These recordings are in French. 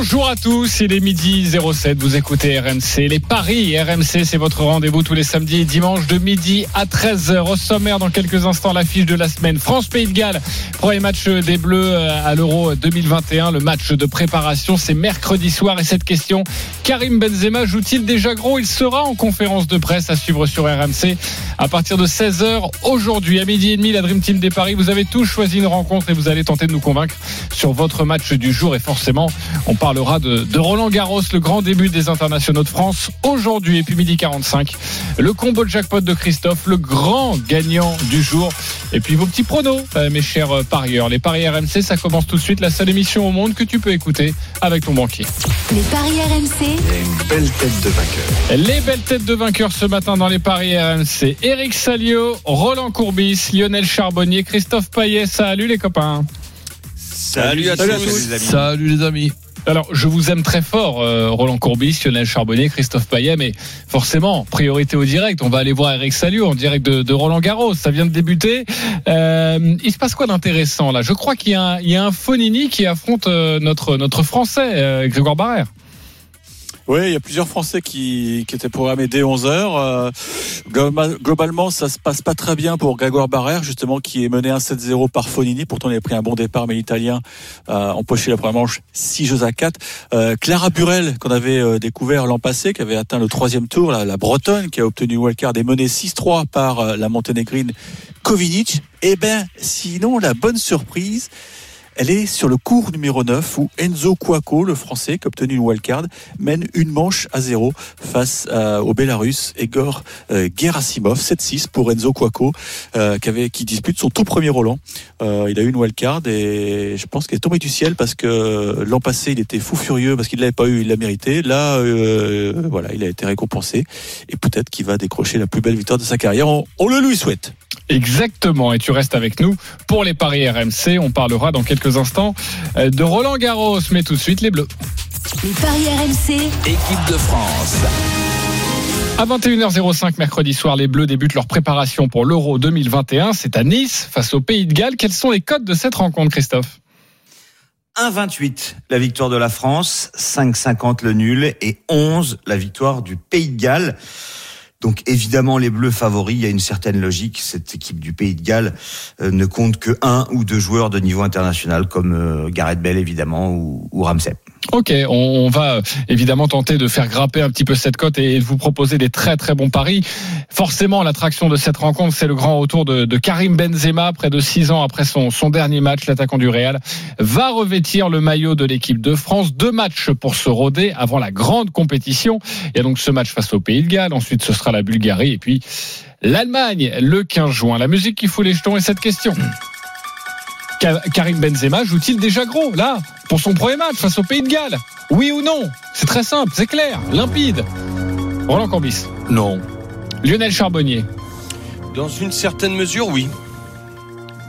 Bonjour à tous, il est midi 07, vous écoutez RMC. Les paris RMC, c'est votre rendez-vous tous les samedis et dimanches de midi à 13h. Au sommaire, dans quelques instants, l'affiche de la semaine. France-Pays de Galles, premier match des Bleus à l'Euro 2021. Le match de préparation, c'est mercredi soir. Et cette question, Karim Benzema joue-t-il déjà gros? Il sera en conférence de presse à suivre sur RMC à partir de 16h aujourd'hui. À midi et demi, la Dream Team des paris. Vous avez tous choisi une rencontre et vous allez tenter de nous convaincre sur votre match du jour. Et forcément, on parlera de, de, Roland Garros, le grand début des internationaux de France aujourd'hui et puis midi 45. Le combo de jackpot de Christophe, le grand gagnant du jour. Et puis vos petits pronos, euh, mes chers euh, parieurs. Les paris RMC, ça commence tout de suite. La seule émission au monde que tu peux écouter avec ton banquier. Les paris RMC. Et une belle tête de vainqueur. Les belles têtes de vainqueurs ce matin dans les paris RMC. Eric Salio, Roland Courbis, Lionel Charbonnier, Christophe Payet. Salut les copains. Salut à, Salut à tous. tous. les amis. Salut les amis. Alors, je vous aime très fort, euh, Roland Courbis, Lionel Charbonnier, Christophe Payet, mais forcément, priorité au direct. On va aller voir Eric Salio en direct de, Roland Garros. Ça vient de débuter. Euh, il se passe quoi d'intéressant là? Je crois qu'il y, a un- il y a un Fonini qui affronte euh, notre notre Français, euh, Grégoire Barrère. Oui, il y a plusieurs Français qui, qui étaient programmés dès 11 heures. Euh, globa- globalement, ça se passe pas très bien pour Grégoire Barrère, justement, qui est mené 1-7-0 par Fonini. Pourtant, il a pris un bon départ, mais l'Italien a empoché la première manche 6 jeux à 4. Euh, Clara Burel, qu'on avait euh, découvert l'an passé, qui avait atteint le troisième tour, la, la Bretonne, qui a obtenu wildcard, est menée 6-3 par euh, la Monténégrine Kovinic. Eh ben, sinon, la bonne surprise, elle est sur le cours numéro 9 où Enzo Cuoco, le français, qui a obtenu une wildcard, mène une manche à zéro face euh, au Bélarus Egor euh, Gerasimov. 7-6 pour Enzo Cuoco, euh, qui, dispute son tout premier Roland. Euh, il a eu une wildcard et je pense qu'il est tombé du ciel parce que l'an passé, il était fou furieux parce qu'il ne l'avait pas eu, il l'a mérité. Là, voilà, il a été récompensé et peut-être qu'il va décrocher la plus belle victoire de sa carrière. On le lui souhaite. Exactement, et tu restes avec nous pour les paris RMC. On parlera dans quelques instants euh, de Roland Garros, mais tout de suite les Bleus. Les paris RMC. Équipe de France. À 21h05 mercredi soir, les Bleus débutent leur préparation pour l'Euro 2021. C'est à Nice face au Pays de Galles. Quels sont les codes de cette rencontre, Christophe? 1,28 la victoire de la France, 5,50 le nul et 11 la victoire du Pays de Galles. Donc évidemment les Bleus favoris, il y a une certaine logique. Cette équipe du Pays de Galles euh, ne compte que un ou deux joueurs de niveau international comme euh, Gareth Bell évidemment ou, ou Ramsey. Ok, on, on va euh, évidemment tenter de faire grapper un petit peu cette cote et de vous proposer des très très bons paris. Forcément, l'attraction de cette rencontre, c'est le grand retour de, de Karim Benzema, près de six ans après son, son dernier match, l'attaquant du Real, va revêtir le maillot de l'équipe de France. Deux matchs pour se roder avant la grande compétition. Il y a donc ce match face au Pays de Galles, ensuite ce sera la Bulgarie et puis l'Allemagne le 15 juin. La musique qui fout les jetons et cette question. Ka- Karim Benzema joue-t-il déjà gros là pour son premier match face au Pays de Galles? Oui ou non? C'est très simple, c'est clair, limpide. Roland Corbis, Non. Lionel Charbonnier, Dans une certaine mesure, oui.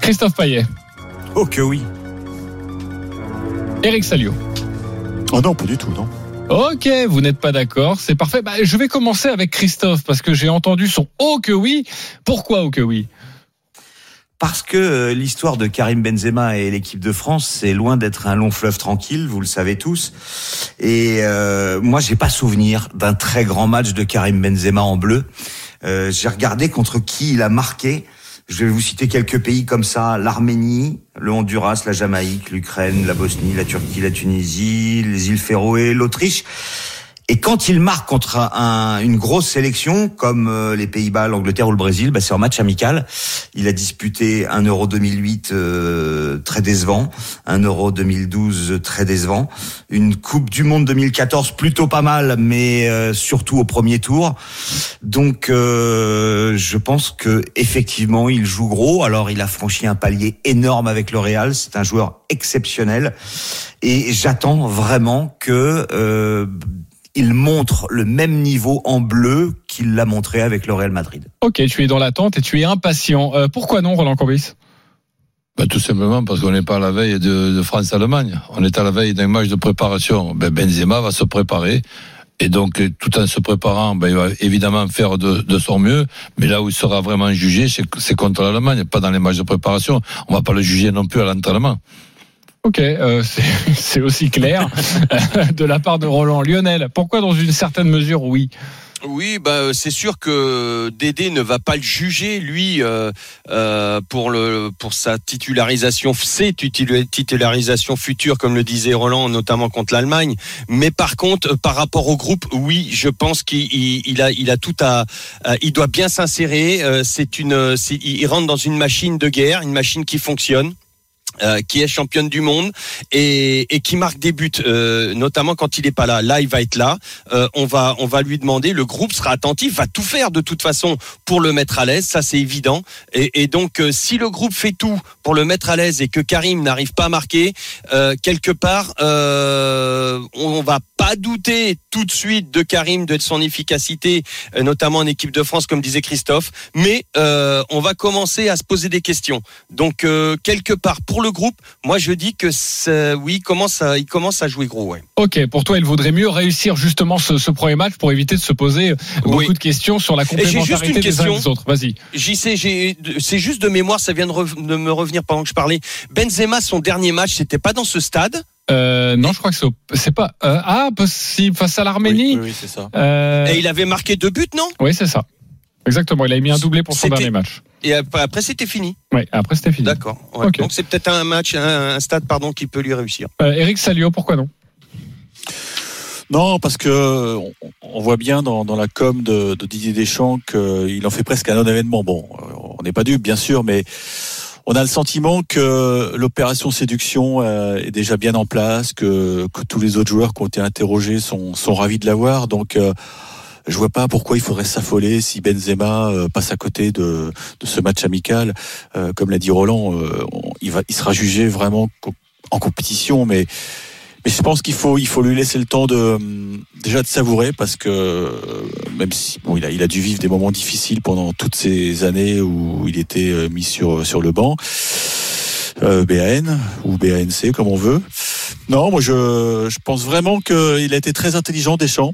Christophe Payet, Oh que oui. Eric Salio? Oh non, pas du tout, non. Ok, vous n'êtes pas d'accord, c'est parfait. Bah, je vais commencer avec Christophe parce que j'ai entendu son oh que oui. Pourquoi oh que oui Parce que euh, l'histoire de Karim Benzema et l'équipe de France, c'est loin d'être un long fleuve tranquille, vous le savez tous. Et euh, moi, j'ai pas souvenir d'un très grand match de Karim Benzema en bleu. Euh, j'ai regardé contre qui il a marqué. Je vais vous citer quelques pays comme ça l'Arménie, le Honduras, la Jamaïque, l'Ukraine, la Bosnie, la Turquie, la Tunisie, les îles Féroé, l'Autriche. Et quand il marque contre un- une grosse sélection comme euh, les Pays-Bas, l'Angleterre ou le Brésil, bah, c'est en match amical. Il a disputé un Euro 2008 euh, très décevant, un Euro 2012 très décevant, une Coupe du Monde 2014 plutôt pas mal, mais euh, surtout au premier tour. Donc, euh, je pense que effectivement, il joue gros. Alors, il a franchi un palier énorme avec le Real. C'est un joueur exceptionnel, et j'attends vraiment que euh, il montre le même niveau en bleu qu'il l'a montré avec le Real Madrid. Ok, tu es dans l'attente et tu es impatient. Euh, pourquoi non, Roland Corbis Ben, tout simplement parce qu'on n'est pas à la veille de, de France-Allemagne. On est à la veille d'un match de préparation. Ben, Benzema va se préparer Et donc, tout en se préparant, ben, il va évidemment faire de, de son mieux. Mais là où il sera vraiment jugé, c'est c'est contre l'Allemagne, pas dans les matchs de préparation. On va pas le juger non plus à l'entraînement. Ok, euh, c'est aussi clair euh, de la part de Roland. Lionel, pourquoi dans une certaine mesure, oui? Oui, bah, euh, c'est sûr que Dédé ne va pas le juger, lui, pour, le, pour sa titularisation, ses titul- titularisations futures, comme le disait Roland, notamment contre l'Allemagne. Mais par contre, par rapport au groupe, oui, je pense qu'il il- il a, il a tout à. il doit bien s'insérer. C'est une, il rentre dans une machine de guerre, une machine qui fonctionne. Euh, qui est championne du monde et, qui marque des buts, euh, notamment quand il est pas là. Là, il va être là. Euh, on va, on va lui demander. Le groupe sera attentif, va tout faire de toute façon pour le mettre à l'aise. Ça, c'est évident. Et, donc, si le groupe fait tout pour le mettre à l'aise et que Karim n'arrive pas à marquer, quelque part, euh, on va pas douter tout de suite de Karim, de son efficacité, notamment en équipe de France, comme disait Christophe. Mais on va commencer à se poser des questions. Donc, quelque part, pour le groupe, moi, je dis que oui, il commence à, il commence à jouer gros. Ouais. Ok, pour toi, il vaudrait mieux réussir justement ce, ce premier match pour éviter de se poser beaucoup Oui. de questions sur la j'ai juste une complémentarité des uns et question. des autres. Vas-y. J'y sais, c'est juste de mémoire, ça vient de, me revenir pendant que je parlais. Benzema, son dernier match, c'était pas dans ce stade? Euh, non, je crois que c'est pas. euh, ah, possible face à l'Arménie. Oui, oui, oui, c'est ça. Euh, Et il avait marqué deux buts, non? Oui, c'est ça. Exactement. Il a mis un doublé pour son dernier match. Et après, c'était fini. Oui, après c'était fini. D'accord. Ouais. Donc c'est peut-être un match, un, un stade, pardon, qui peut lui réussir. Euh, Eric Salio, pourquoi non? Non, parce que on, on voit bien dans, dans la com de, de Didier Deschamps qu'il en fait presque un non-événement. Bon, euh, on n'est pas dupe, bien sûr, mais on a le sentiment que l'opération séduction euh, est déjà bien en place, que, que tous les autres joueurs qui ont été interrogés sont, sont ravis de l'avoir. Donc, euh, je vois pas pourquoi il faudrait s'affoler si Benzema euh, passe à côté de, de ce match amical. Euh, comme l'a dit Roland, euh, il, va, il sera jugé vraiment en compétition, mais mais je pense qu'il faut, il faut lui laisser le temps de déjà de savourer parce que même si bon, il a, il a dû vivre des moments difficiles pendant toutes ces années où il était mis sur sur le banc. Euh, BAN ou BANC comme on veut. Non, moi je, je pense vraiment qu'il a été très intelligent Deschamps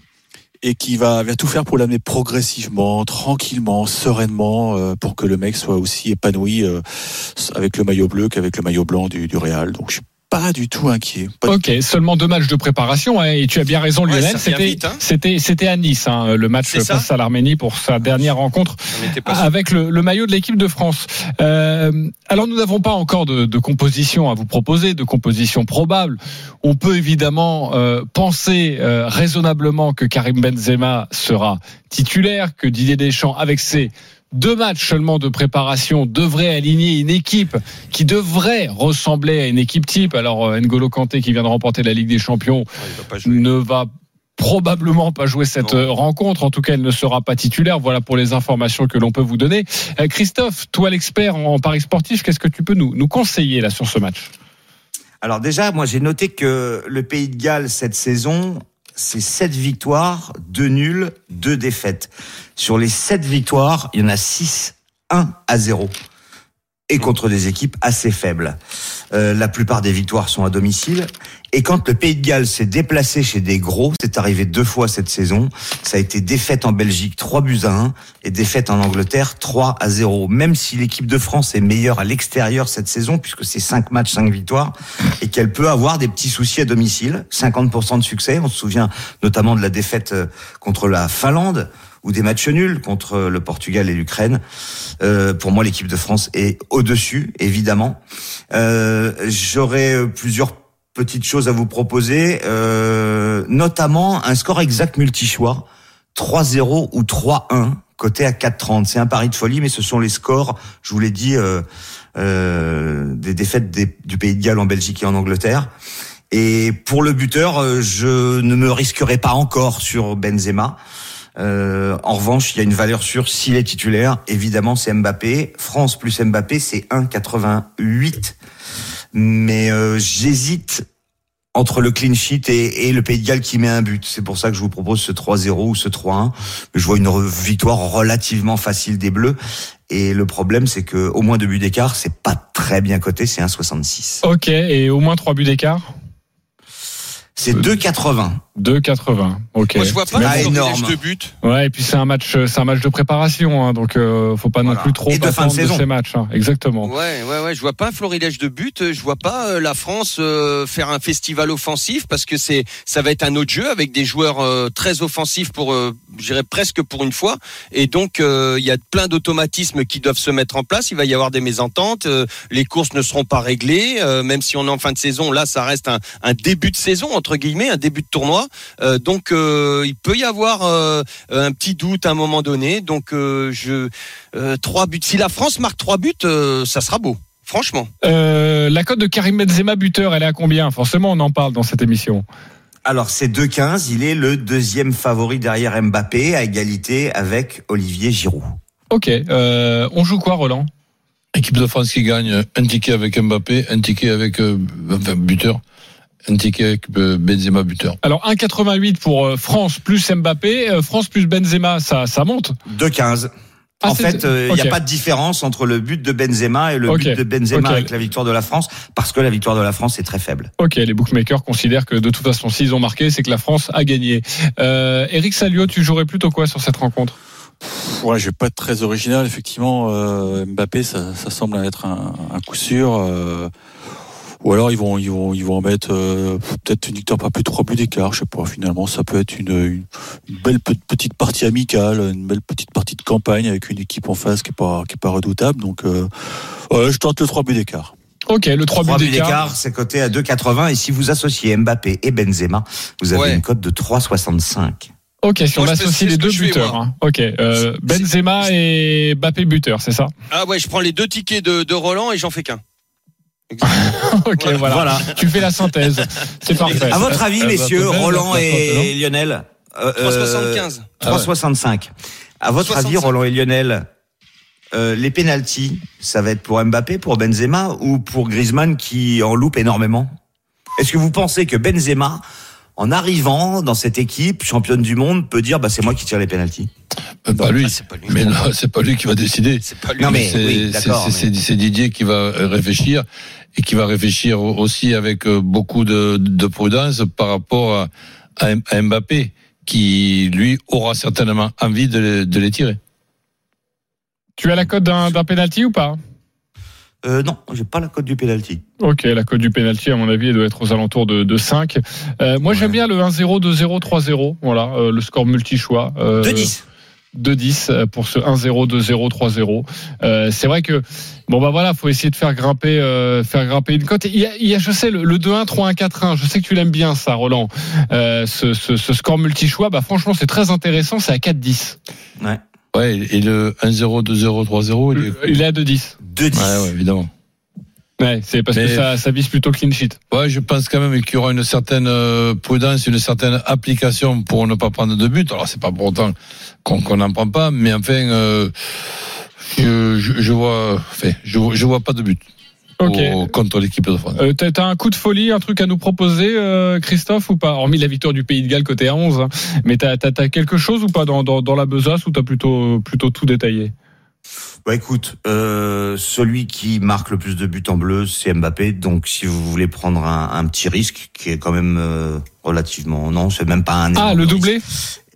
et qu'il va, va tout faire pour l'amener progressivement, tranquillement, sereinement, euh, pour que le mec soit aussi épanoui euh, avec le maillot bleu qu'avec le maillot blanc du, du Real. Pas du tout inquiet. Pas Ok, seulement deux matchs de préparation, hein, et tu as bien raison, Lionel. C'était, hein. c'était, c'était à Nice, hein, le match face à l'Arménie pour sa dernière rencontre avec le, le maillot de l'équipe de France. Euh, alors nous n'avons pas encore de, de composition à vous proposer, de composition probable. On peut évidemment euh, penser euh, raisonnablement que Karim Benzema sera titulaire, que Didier Deschamps, avec ses deux matchs seulement de préparation, devrait aligner une équipe qui devrait ressembler à une équipe type. Alors euh, N'Golo Kanté qui vient de remporter la Ligue des Champions Ouais, va jouer. ne va probablement pas jouer cette Non. euh, rencontre. En tout cas, elle ne sera pas titulaire. Voilà pour les informations que l'on peut vous donner. Euh, Christophe, toi l'expert en paris sportif, qu'est-ce que tu peux nous, nous conseiller là sur ce match? Alors déjà, moi j'ai noté que le Pays de Galles cette saison, c'est 7 victoires, 2 nuls, 2 défaites. Sur les 7 victoires, il y en a 6, 1 à 0. Et contre des équipes assez faibles. Euh, la plupart des victoires sont à domicile. Et quand le Pays de Galles s'est déplacé chez des gros, c'est arrivé deux fois cette saison, ça a été défaite en Belgique 3 buts à 1 et défaite en Angleterre 3 à 0. Même si l'équipe de France est meilleure à l'extérieur cette saison, puisque c'est 5 matchs, 5 victoires, et qu'elle peut avoir des petits soucis à domicile, 50% de succès. On se souvient notamment de la défaite euh, contre la Finlande ou des matchs nuls contre le Portugal et l'Ukraine. Euh, pour moi, l'équipe de France est au-dessus, évidemment. Euh, J'aurais euh, plusieurs petites choses à vous proposer, euh, notamment un score exact multi-choix, 3-0 ou 3-1, côté à 4-30. C'est un pari de folie, mais ce sont les scores, je vous l'ai dit, euh, euh, des défaites du Pays de Galles en Belgique et en Angleterre. Et pour le buteur, euh, je ne me risquerai pas encore sur Benzema. Euh, en revanche, il y a une valeur sûre s'il est titulaire. Évidemment, c'est Mbappé. France plus Mbappé, c'est 1,88. Mais euh, j'hésite entre le clean sheet et, et le Pays de Galles qui met un but. C'est pour ça que je vous propose ce 3-0 ou ce 3-1. Je vois une re- victoire relativement facile des Bleus. Et le problème, c'est que au moins deux buts d'écart, c'est pas très bien coté, c'est 1,66. Ok, et au moins trois buts d'écart? C'est 2,80. 2,80. Ok. Moi, je vois pas Ah, un florilège énorme. de but. Ouais, et puis c'est un match, c'est un match de préparation, hein, donc euh, faut pas non plus trop Et de fin de attendre de, ces matchs. hein. Exactement. Ouais, ouais, ouais. Je vois pas un florilège de but. Je vois pas euh, la France euh, faire un festival offensif parce que c'est, ça va être un autre jeu avec des joueurs euh, très offensifs pour, euh, je dirais presque pour une fois. Et donc euh, il y a plein d'automatismes qui doivent se mettre en place. Il va y avoir des mésententes. euh, les courses ne seront pas réglées, euh, même si on est en fin de saison. Là, ça reste un, un début de saison entre guillemets, un début de tournoi. Euh, donc euh, il peut y avoir euh, un petit doute à un moment donné. Donc euh, je euh, trois buts. Si la France marque trois buts, euh, ça sera beau. Franchement. Euh, la cote de Karim Benzema buteur, elle est à combien? Forcément, on en parle dans cette émission. Alors c'est 2-15, il est le deuxième favori derrière Mbappé à égalité avec Olivier Giroud. Ok. Euh, on joue quoi, Roland? Équipe de France qui gagne un ticket avec Mbappé, un ticket avec euh, enfin, buteur, un ticket avec euh, Benzema buteur. Alors 1,88 pour euh, France plus Mbappé, euh, France plus Benzema, ça, ça monte. 2-15. Ah, en fait, euh, il n'y ok. a pas de différence entre le but de Benzema et le but de Benzema avec la victoire de la France, parce que la victoire de la France est très faible. Ok, les bookmakers considèrent que de toute façon, s'ils ont marqué, c'est que la France a gagné. Euh, Eric Salio, tu jouerais plutôt quoi sur cette rencontre? Ouais, je vais pas être très original. Effectivement, euh, Mbappé, ça, ça semble être un, un coup sûr. Ou alors ils vont, ils vont, ils vont en mettre euh, peut-être une victoire pas plus de trois buts d'écart. Je sais pas. Finalement, ça peut être une, une, une belle pe- petite partie amicale, une belle petite partie de campagne avec une équipe en face qui est pas, qui est pas redoutable. Donc, euh, ouais, je tente le trois buts d'écart. Ok, le 3 3 buts d'écart. c'est coté à 2,80. Et si vous associez Mbappé et Benzema, vous avez Ouais. une cote de 3,65. Ok, si Moi, on associe les deux buteurs. hein. Ok, euh, Benzema et Mbappé buteur, c'est ça? Ah ouais, je prends les deux tickets de, de Roland et j'en fais qu'un. Ok, Voilà. Tu fais la synthèse. C'est parfait. À votre avis, Euh, messieurs, Roland et Lionel euh, euh, 3,75. 3,65. À votre 65. avis, Roland et Lionel, euh, les pénalties, ça va être pour Mbappé, pour Benzema ou pour Griezmann qui en loupe énormément? Est-ce que vous pensez que Benzema, en arrivant dans cette équipe championne du monde, peut dire bah c'est moi qui tire les pénalties Euh, pas lui. Ah, c'est pas lui. Mais non, c'est pas lui qui va décider. C'est pas lui. Non, mais- c'est oui, c'est- d'accord, c'est- mais- c'est- c'est Didier qui va euh, réfléchir et qui va réfléchir aussi avec euh, beaucoup de, de prudence par rapport à, Mbappé, qui lui aura certainement envie de les, de les tirer. Tu as la cote d'un d'un penalty ou pas? Euh, Non, j'ai pas la cote du pénalty. Ok, la cote du penalty, à mon avis, elle doit être aux alentours de, de 5. Euh, moi, j'aime bien le 1-0, 2-0, 3-0. Voilà, euh, le score multi-choix. Euh, 2-10. 2-10 euh, pour ce 1-0, 2-0, 3-0. Euh, c'est vrai que bon bah voilà, faut essayer de faire grimper, euh, faire grimper une cote. Il y a, il y a, je sais, le, le 2-1, 3-1, 4-1. Je sais que tu l'aimes bien ça, Roland. Euh, ce, ce, ce score multi-choix, bah franchement, c'est très intéressant. C'est à 4-10. Ouais, et le 1-0, 2-0, 3-0, il est... Il est à 2-10. 2-10. Ouais, ouais, évidemment. Ouais, c'est parce que Mais- ça, ça vise plutôt clean sheet. Ouais, je pense quand même qu'il y aura une certaine euh, prudence, une certaine application pour ne pas prendre de but. Alors c'est pas pour autant qu'on qu'on n'en prend pas, mais enfin, euh, je, je, je vois, enfin, je, je vois pas de but Ok. au- contre l'équipe de France. Euh, T'as un coup de folie, un truc à nous proposer, euh, Christophe, ou pas? Hormis la victoire du Pays de Galles côté à 11. hein. Mais t'as as, quelque chose ou pas dans, dans, dans la besace ou t'as plutôt, plutôt tout détaillé? Bah écoute, euh, celui qui marque le plus de buts en bleu, c'est Mbappé. Donc si vous voulez prendre un, un petit risque, qui est quand même euh, relativement, non, c'est même pas un. Ah, le risque.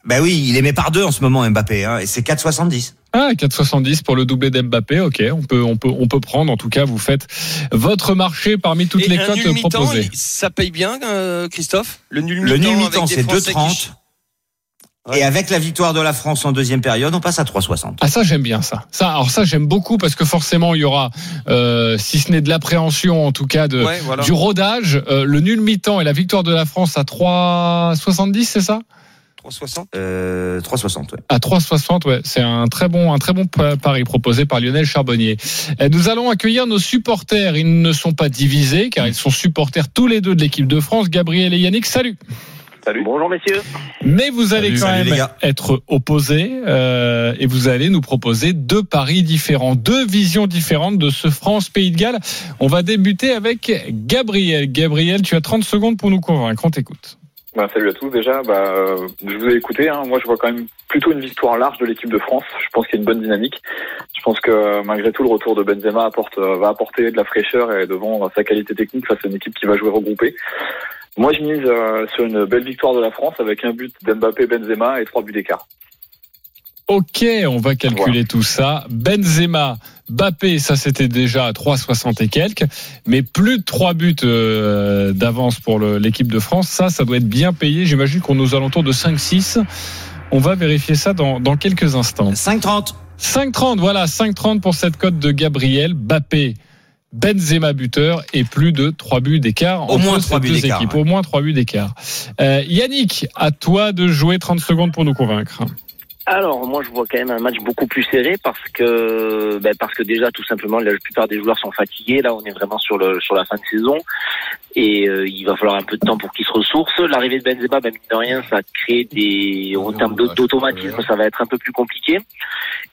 Bah oui, il est mis par deux en ce moment Mbappé, hein, et c'est 4,70. Ah, 4,70 pour le doublé d'Mbappé. Ok, on peut, on peut, on peut prendre. En tout cas, vous faites votre marché parmi toutes Et les cotes proposées. ça paye bien, euh, Christophe? Le nul Le mi-temps c'est Français 2,30. qui- Et avec la victoire de la France en deuxième période, on passe à 3,60. Ah ça j'aime bien ça. Ça alors ça j'aime beaucoup parce que forcément il y aura euh, si ce n'est de l'appréhension en tout cas de Ouais, voilà. du rodage, euh, le nul mi-temps et la victoire de la France à 3,70 c'est ça? 360 Euh, 3,60, ouais. À 3,60 ouais, c'est un très bon un très bon pa- pari proposé par Lionel Charbonnier. Euh, Nous allons accueillir nos supporters, ils ne sont pas divisés car ils sont supporters tous les deux de l'équipe de France, Gabriel et Yannick. Salut. Salut. Bonjour messieurs. Mais vous allez Salut, quand salut, même être opposés euh, et vous allez nous proposer deux paris différents, deux visions différentes de ce France-Pays de Galles. On va débuter avec Gabriel. Gabriel, tu as 30 secondes pour nous convaincre. On t'écoute. Bah, salut à tous déjà. Bah, euh, je vous ai écouté. Hein. Moi, je vois quand même plutôt une victoire large de l'équipe de France. Je pense qu'il y a une bonne dynamique. Je pense que euh, malgré tout, le retour de Benzema apporte, euh, va apporter de la fraîcheur et devant euh, sa qualité technique face à une équipe qui va jouer regroupée. Moi, je mise euh, sur une belle victoire de la France avec un but d'Mbappé, Benzema et trois buts d'écart. Ok, on va calculer tout ça. Benzema, Bappé, ça c'était déjà à 3,60 et quelques, mais plus de 3 buts euh, d'avance pour l'équipe de France. Ça, ça doit être bien payé. J'imagine qu'on est aux alentours de 5-6. On va vérifier ça dans, dans quelques instants. 5,30. 5,30, voilà, 5,30 pour cette cote de Gabriel, Bappé, Benzema buteur et plus de 3 buts d'écart Au entre moins ces trois buts deux d'écart, équipes. ouais. Au moins 3 buts d'écart. Euh, Yannick, à toi de jouer 30 secondes pour nous convaincre. Alors moi je vois quand même un match beaucoup plus serré parce que ben, parce que déjà tout simplement la plupart des joueurs sont fatigués. Là on est vraiment sur le sur la fin de saison. Et euh, il va falloir un peu de temps pour qu'ils se ressourcent. L'arrivée de Benzema ben, mine de rien ça crée des en termes d'aut- d'automatisme ça va être un peu plus compliqué.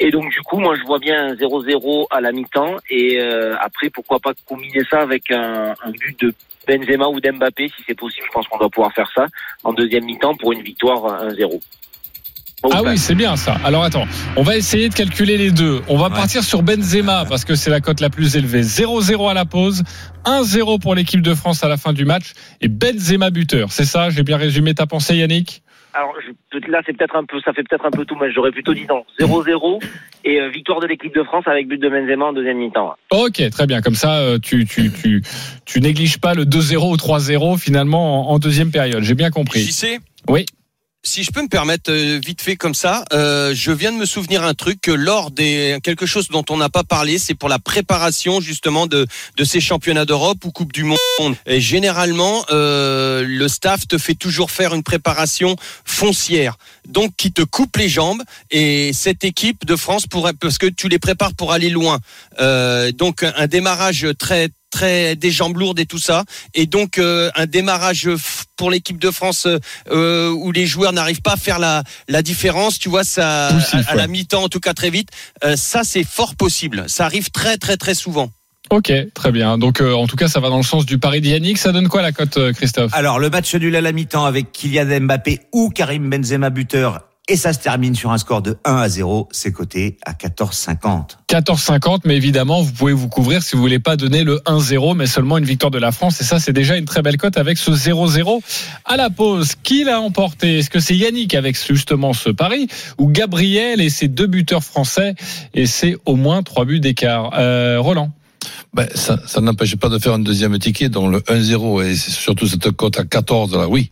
Et donc du coup moi je vois bien un 0-0 à la mi-temps. Et euh, après pourquoi pas combiner ça avec un, un but de Benzema ou d'Mbappé si c'est possible. Je pense qu'on doit pouvoir faire ça en deuxième mi-temps pour une victoire 1-0 Ah oui, c'est bien ça. Alors attends, on va essayer de calculer les deux. On va Ouais. partir sur Benzema parce que c'est la cote la plus élevée. 0-0 à la pause, 1-0 pour l'équipe de France à la fin du match et Benzema buteur. C'est ça, j'ai bien résumé ta pensée Yannick? Alors je, là, c'est peut-être un peu, ça fait peut-être un peu tout, mais j'aurais plutôt dit non. 0-0 et euh, victoire de l'équipe de France avec but de Benzema en deuxième mi-temps. Ok, très bien. Comme ça, euh, tu, tu, tu, tu négliges pas le 2-0 ou 3-0 finalement en, en deuxième période. J'ai bien compris. Oui. Si je peux me permettre euh, vite fait comme ça, euh, je viens de me souvenir un truc que lors des quelque chose dont on n'a pas parlé, c'est pour la préparation justement de de ces championnats d'Europe ou Coupe du Monde. Et généralement, euh, le staff te fait toujours faire une préparation foncière, donc qui te coupe les jambes. Et cette équipe de France pourrait parce que tu les prépares pour aller loin. Donc un démarrage très très des jambes lourdes et tout ça et donc euh, un démarrage pour l'équipe de France euh, où les joueurs n'arrivent pas à faire la, la différence tu vois ça Poussif, à, à la mi-temps en tout cas très vite euh, ça c'est fort possible ça arrive très très très souvent Ok, très bien. Donc euh, en tout cas, ça va dans le sens du pari de Yannick. Ça donne quoi la cote, euh, Christophe? Alors, le match nul à la mi-temps avec Kylian Mbappé ou Karim Benzema buteur. Et ça se termine sur un score de 1 à 0. C'est coté à 14,50. 14,50, mais évidemment, vous pouvez vous couvrir si vous voulez pas donner le 1-0, mais seulement une victoire de la France. Et ça, c'est déjà une très belle cote avec ce 0-0 à la pause. Qui l'a emporté? Est-ce que c'est Yannick avec justement ce pari ou Gabriel et ses deux buteurs français? Et c'est au moins trois buts d'écart. Euh, Roland Ben, ça, ça n'empêche pas de faire un deuxième ticket, dont le 1-0, et surtout cette cote à 14, là, oui.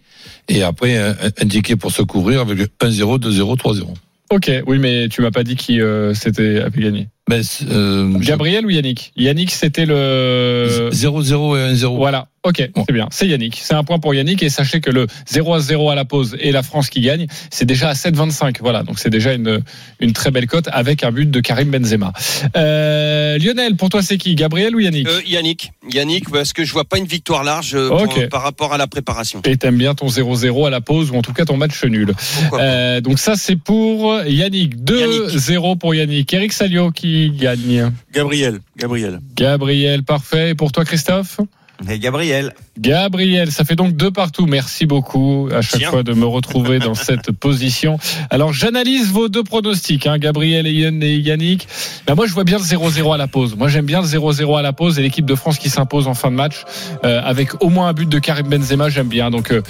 Et après, un, ticket pour se couvrir avec le 1-0, 2-0, 3-0. Ok, oui, mais tu m'as pas dit qui euh, c'était avait gagné. Ben, c'est, euh, Gabriel ou Yannick? Yannick, c'était le 0-0 et 1-0. Voilà, ok, Bon. c'est bien. C'est Yannick. C'est un point pour Yannick et sachez que le 0 à 0 à la pause et la France qui gagne, c'est déjà à 7,25. Voilà, donc c'est déjà une, une très belle cote avec un but de Karim Benzema. Euh, Lionel, pour toi c'est qui? Gabriel ou Yannick? Euh, Yannick Yannick parce que je vois pas une victoire large euh, pour- Ok. par rapport à la préparation Et t'aimes bien ton 0-0 à la pause ou en tout cas ton match nul. Euh, donc ça c'est pour Yannick. 2-0 pour Yannick. Eric Salio qui gagne. Gabriel, Gabriel. Gabriel, parfait. Et pour toi Christophe Et Gabriel. Gabriel, ça fait donc deux partout. Merci beaucoup à chaque Tiens. fois de me retrouver dans cette position. Alors j'analyse vos deux pronostics, hein, Gabriel et Yannick. Ben, moi je vois bien le 0-0 à la pause. Moi j'aime bien le 0-0 à la pause et l'équipe de France qui s'impose en fin de match euh, avec au moins un but de Karim Benzema, j'aime bien. Donc euh,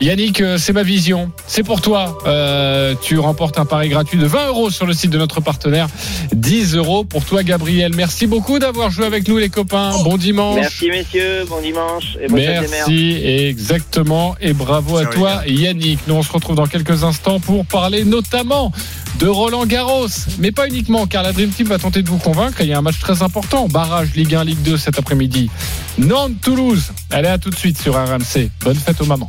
Yannick, euh, c'est ma vision. C'est pour toi. Euh, tu remportes un pari gratuit de 20 euros sur le site de notre partenaire. 10 euros pour toi, Gabriel. Merci beaucoup d'avoir joué avec nous, les copains. Bon dimanche. Merci messieurs, bon dimanche et. Merci, exactement. Et bravo à toi, Yannick. Nous, on se retrouve dans quelques instants pour parler notamment de Roland Garros. Mais pas uniquement, car la Dream Team va tenter de vous convaincre. Il y a un match très important. Barrage Ligue 1, Ligue 2 cet après-midi. Nantes-Toulouse. Allez, à tout de suite sur RMC. Bonne fête aux mamans.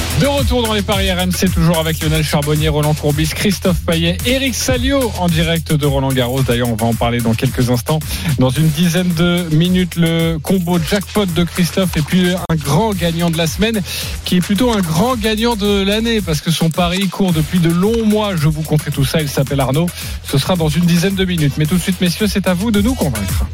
De retour dans les paris RMC, toujours avec Lionel Charbonnier, Roland Courbis, Christophe Payet, Eric Salio en direct de Roland Garros. D'ailleurs, on va en parler dans quelques instants. Dans une dizaine de minutes, le combo jackpot de Christophe et puis un grand gagnant de la semaine qui est plutôt un grand gagnant de l'année parce que son pari court depuis de longs mois. Je vous conterai tout ça. Il s'appelle Arnaud. Ce sera dans une dizaine de minutes. Mais tout de suite, messieurs, c'est à vous de nous convaincre.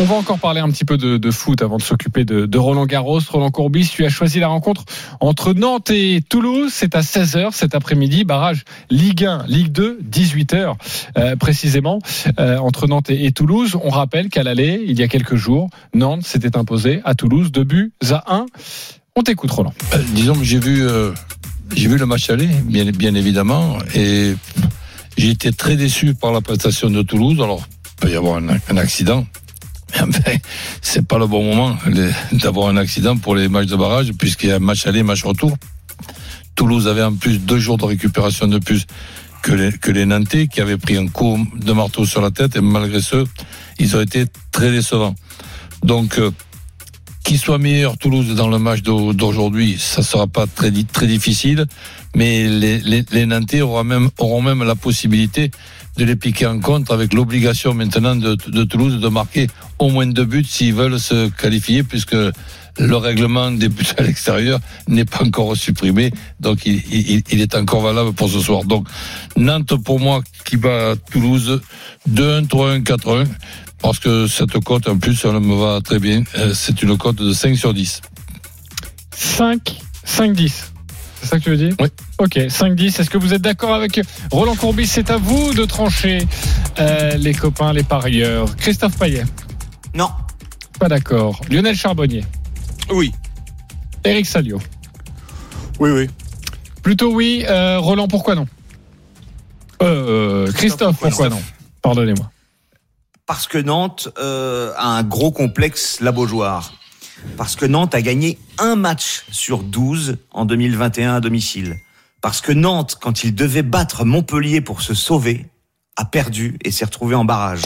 On va encore parler un petit peu de, foot avant de s'occuper de, Roland Garros. Roland Courbis, tu as choisi la rencontre entre Nantes et Toulouse. C'est à 16h cet après-midi. Barrage Ligue 1, Ligue 2, 18h euh, précisément euh, entre Nantes et, Toulouse. On rappelle qu'à l'aller, il y a quelques jours, Nantes s'était imposé à Toulouse deux buts à 1. On t'écoute Roland. Euh, disons que j'ai vu, j'ai vu le match aller, bien, bien évidemment, et j'ai été très déçu par la prestation de Toulouse. Alors, il peut y avoir un accident. Mais enfin, c'est pas le bon moment d'avoir un accident pour les matchs de barrage, puisqu'il y a match aller, match retour. Toulouse avait en plus deux jours de récupération de plus que les, que les Nantais, qui avaient pris un coup de marteau sur la tête, et malgré ce, ils ont été très décevants. Donc, euh, qu'il soit meilleur Toulouse dans le match d'au- d'aujourd'hui, ça sera pas très, très difficile, mais les, les, Nantais auront même, auront même la possibilité de les piquer en contre avec l'obligation maintenant de Toulouse de marquer au moins deux buts s'ils veulent se qualifier puisque le règlement des buts à l'extérieur n'est pas encore supprimé, donc il, il, il est encore valable pour ce soir. Donc Nantes pour moi qui bat Toulouse 2-1, 3-1, 4-1. Parce que cette cote, en plus, elle me va très bien. Euh, C'est une cote de 5 sur 10. 5, 5, 10. C'est ça que tu veux dire? Oui. Ok, 5, 10. Est-ce que vous êtes d'accord avec Roland Courbis? C'est à vous de trancher, euh, les copains, les parieurs. Christophe Payet, Non. pas d'accord. Lionel Charbonnier, Oui. Eric Salio. Oui, oui. Plutôt oui. Euh, Roland, pourquoi non? Euh, Christophe, pourquoi non? Pardonnez-moi. Parce que Nantes euh, a un gros complexe labojoire. Parce que Nantes a gagné un match sur 12 en 2021 à domicile. Parce que Nantes, quand il devait battre Montpellier pour se sauver, a perdu et s'est retrouvé en barrage.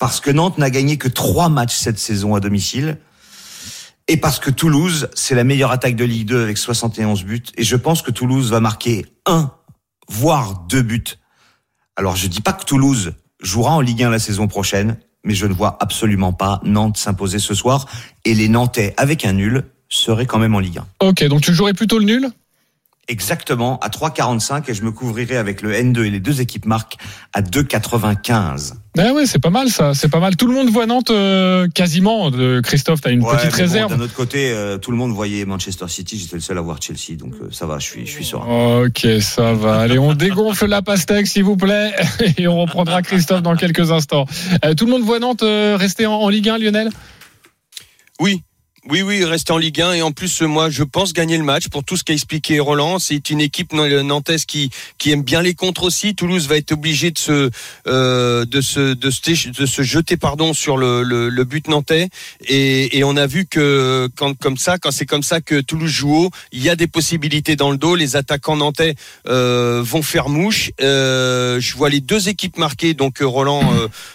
Parce que Nantes n'a gagné que trois matchs cette saison à domicile. Et parce que Toulouse, c'est la meilleure attaque de Ligue 2 avec 71 buts. Et je pense que Toulouse va marquer un, voire deux buts. Alors je dis pas que Toulouse jouera en Ligue 1 la saison prochaine, mais je ne vois absolument pas Nantes s'imposer ce soir. Et les Nantais, avec un nul, seraient quand même en Ligue 1. Ok, donc tu jouerais plutôt le nul? Exactement, à 3,45 et je me couvrirai avec le N2 et les deux équipes marques à 2,95. Ah ouais, c'est pas mal ça, c'est pas mal. Tout le monde voit Nantes euh, quasiment. De Christophe, t'as une Ouais, petite bon, réserve. D'un autre côté, euh, tout le monde voyait Manchester City, j'étais le seul à voir Chelsea, donc euh, ça va, je suis, je suis serein. Ok, ça va. Allez, on dégonfle la pastèque, s'il vous plaît, et on reprendra Christophe dans quelques instants. Euh, tout le monde voit Nantes euh, rester en, en Ligue 1, Lionel? Oui. Oui, oui, rester en Ligue 1 et en plus, moi, je pense gagner le match pour tout ce qu'a expliqué Roland. C'est une équipe nantaise qui aime bien les contres aussi. Toulouse va être obligé de se euh, de se jeter pardon sur le, but nantais et, on a vu que quand comme ça, quand c'est comme ça que Toulouse joue haut, il y a des possibilités dans le dos. Les attaquants nantais euh, vont faire mouche. Euh, je vois les deux équipes marquées. Donc Roland,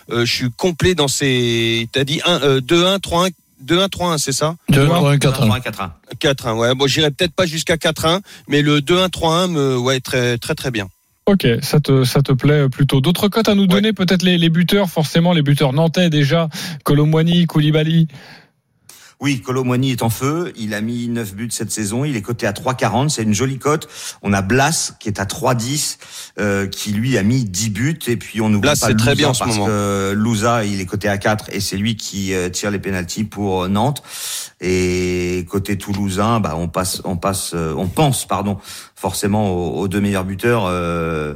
je suis complet dans ces. T'as dit 1, euh, 2-1, 3-1. 2-1, 3-1, c'est ça 2 1 4 1 4-1. 4-1, ouais. Bon, j'irai peut-être pas jusqu'à 4-1, mais le 2-1, 3-1 me, ouais, très, très, très bien. Ok, ça te, ça te plaît plutôt. D'autres cotes à nous donner, peut-être les, les buteurs, forcément les buteurs nantais déjà, Colomwani, Koulibaly. Oui, Colomwani est en feu. Il a mis 9 buts cette saison. Il est coté à 3,40. C'est une jolie cote. On a Blas qui est à 3,10, euh, qui lui a mis 10 buts. Et puis on oublie Blas, pas c'est très Louza bien en ce parce moment. que Louza, il est coté à 4 et c'est lui qui euh, tire les pénalties pour euh, Nantes. Et côté toulousain, bah on passe, on passe, euh, on pense, pardon, forcément aux, aux deux meilleurs buteurs. euh,